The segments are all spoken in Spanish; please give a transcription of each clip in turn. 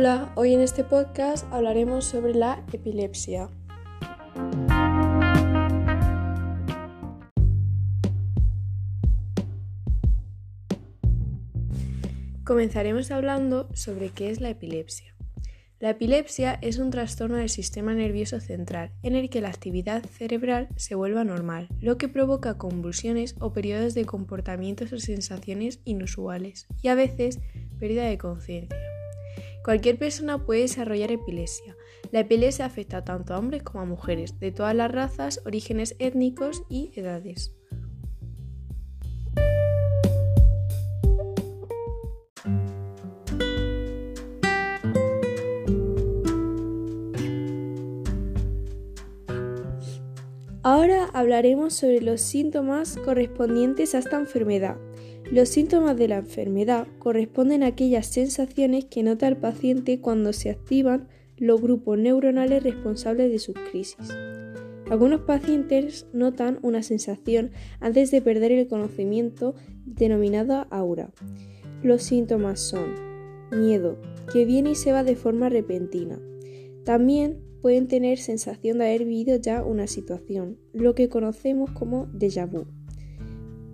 Hola, hoy en este podcast hablaremos sobre la epilepsia. Comenzaremos hablando sobre qué es la epilepsia. La epilepsia es un trastorno del sistema nervioso central en el que la actividad cerebral se vuelva normal, lo que provoca convulsiones o periodos de comportamientos o sensaciones inusuales y a veces pérdida de conciencia. Cualquier persona puede desarrollar epilepsia. La epilepsia afecta tanto a hombres como a mujeres, de todas las razas, orígenes étnicos y edades. Ahora hablaremos sobre los síntomas correspondientes a esta enfermedad. Los síntomas de la enfermedad corresponden a aquellas sensaciones que nota el paciente cuando se activan los grupos neuronales responsables de sus crisis. Algunos pacientes notan una sensación antes de perder el conocimiento denominada aura. Los síntomas son miedo, que viene y se va de forma repentina. También pueden tener sensación de haber vivido ya una situación, lo que conocemos como déjà vu.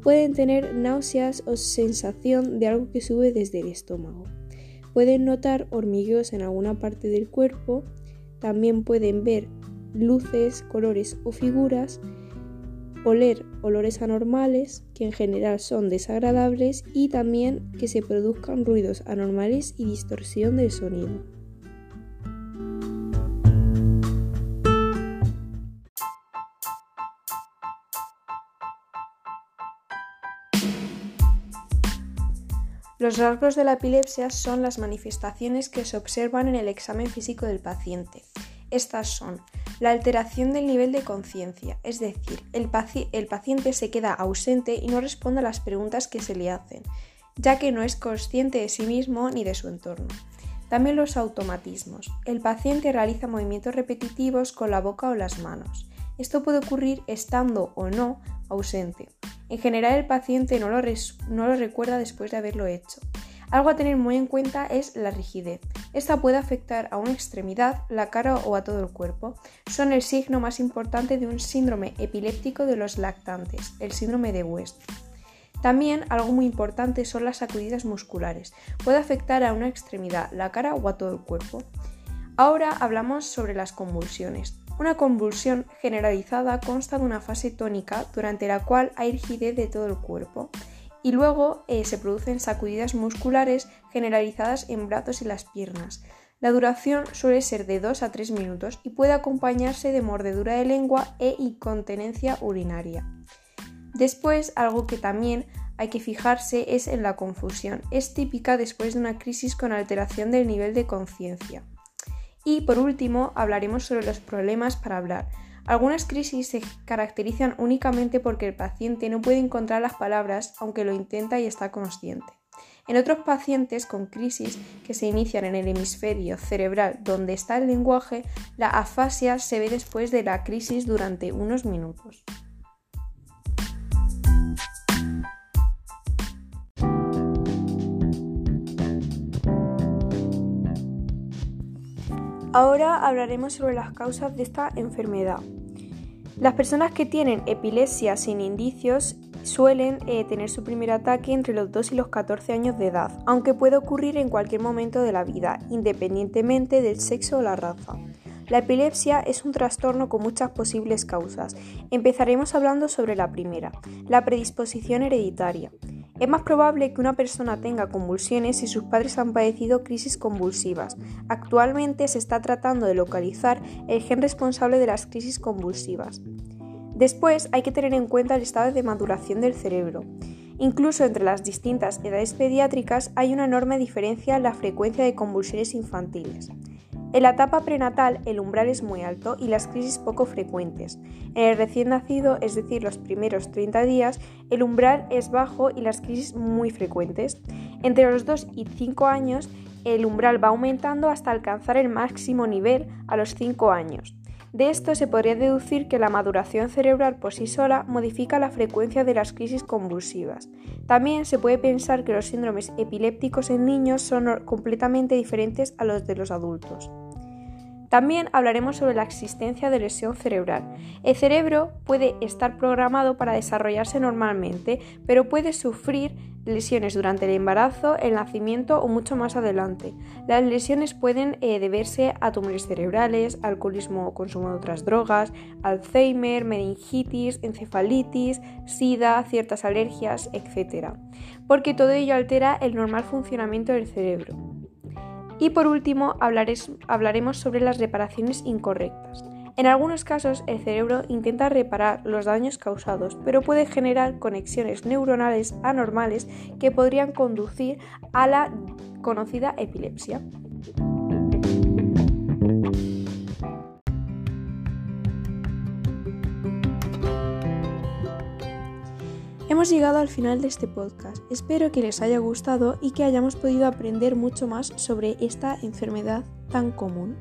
Pueden tener náuseas o sensación de algo que sube desde el estómago. Pueden notar hormigueos en alguna parte del cuerpo. También pueden ver luces, colores o figuras. Oler olores anormales, que en general son desagradables, y también que se produzcan ruidos anormales y distorsión del sonido. Los rasgos de la epilepsia son las manifestaciones que se observan en el examen físico del paciente. Estas son la alteración del nivel de conciencia, es decir, el, paciente se queda ausente y no responde a las preguntas que se le hacen, ya que no es consciente de sí mismo ni de su entorno. También los automatismos. El paciente realiza movimientos repetitivos con la boca o las manos. Esto puede ocurrir estando o no ausente. En general el paciente no lo, recuerda después de haberlo hecho. Algo a tener muy en cuenta es la rigidez. Esta puede afectar a una extremidad, la cara o a todo el cuerpo. Son el signo más importante de un síndrome epiléptico de los lactantes, el síndrome de West. También algo muy importante son las sacudidas musculares. Puede afectar a una extremidad, la cara o a todo el cuerpo. Ahora hablamos sobre las convulsiones. Una convulsión generalizada consta de una fase tónica durante la cual hay rigidez de todo el cuerpo y luego eh, se producen sacudidas musculares generalizadas en brazos y las piernas. La duración suele ser de 2 a 3 minutos y puede acompañarse de mordedura de lengua e incontinencia urinaria. Después, algo que también hay que fijarse es en la confusión. Es típica después de una crisis con alteración del nivel de conciencia. Y por último, hablaremos sobre los problemas para hablar. Algunas crisis se caracterizan únicamente porque el paciente no puede encontrar las palabras aunque lo intenta y está consciente. En otros pacientes con crisis que se inician en el hemisferio cerebral donde está el lenguaje, la afasia se ve después de la crisis durante unos minutos. Ahora hablaremos sobre las causas de esta enfermedad. Las personas que tienen epilepsia sin indicios suelen eh, tener su primer ataque entre los 2 y los 14 años de edad, aunque puede ocurrir en cualquier momento de la vida, independientemente del sexo o la raza. La epilepsia es un trastorno con muchas posibles causas. Empezaremos hablando sobre la primera, la predisposición hereditaria. Es más probable que una persona tenga convulsiones si sus padres han padecido crisis convulsivas. Actualmente se está tratando de localizar el gen responsable de las crisis convulsivas. Después hay que tener en cuenta el estado de maduración del cerebro. Incluso entre las distintas edades pediátricas hay una enorme diferencia en la frecuencia de convulsiones infantiles. En la etapa prenatal el umbral es muy alto y las crisis poco frecuentes. En el recién nacido, es decir, los primeros 30 días, el umbral es bajo y las crisis muy frecuentes. Entre los 2 y 5 años, el umbral va aumentando hasta alcanzar el máximo nivel a los 5 años. De esto se podría deducir que la maduración cerebral por sí sola modifica la frecuencia de las crisis convulsivas. También se puede pensar que los síndromes epilépticos en niños son completamente diferentes a los de los adultos. También hablaremos sobre la existencia de lesión cerebral. El cerebro puede estar programado para desarrollarse normalmente, pero puede sufrir lesiones durante el embarazo, el nacimiento o mucho más adelante. Las lesiones pueden eh, deberse a tumores cerebrales, alcoholismo o consumo de otras drogas, Alzheimer, meningitis, encefalitis, sida, ciertas alergias, etc. Porque todo ello altera el normal funcionamiento del cerebro. Y por último hablaremos sobre las reparaciones incorrectas. En algunos casos el cerebro intenta reparar los daños causados, pero puede generar conexiones neuronales anormales que podrían conducir a la conocida epilepsia. Hemos llegado al final de este podcast. Espero que les haya gustado y que hayamos podido aprender mucho más sobre esta enfermedad tan común.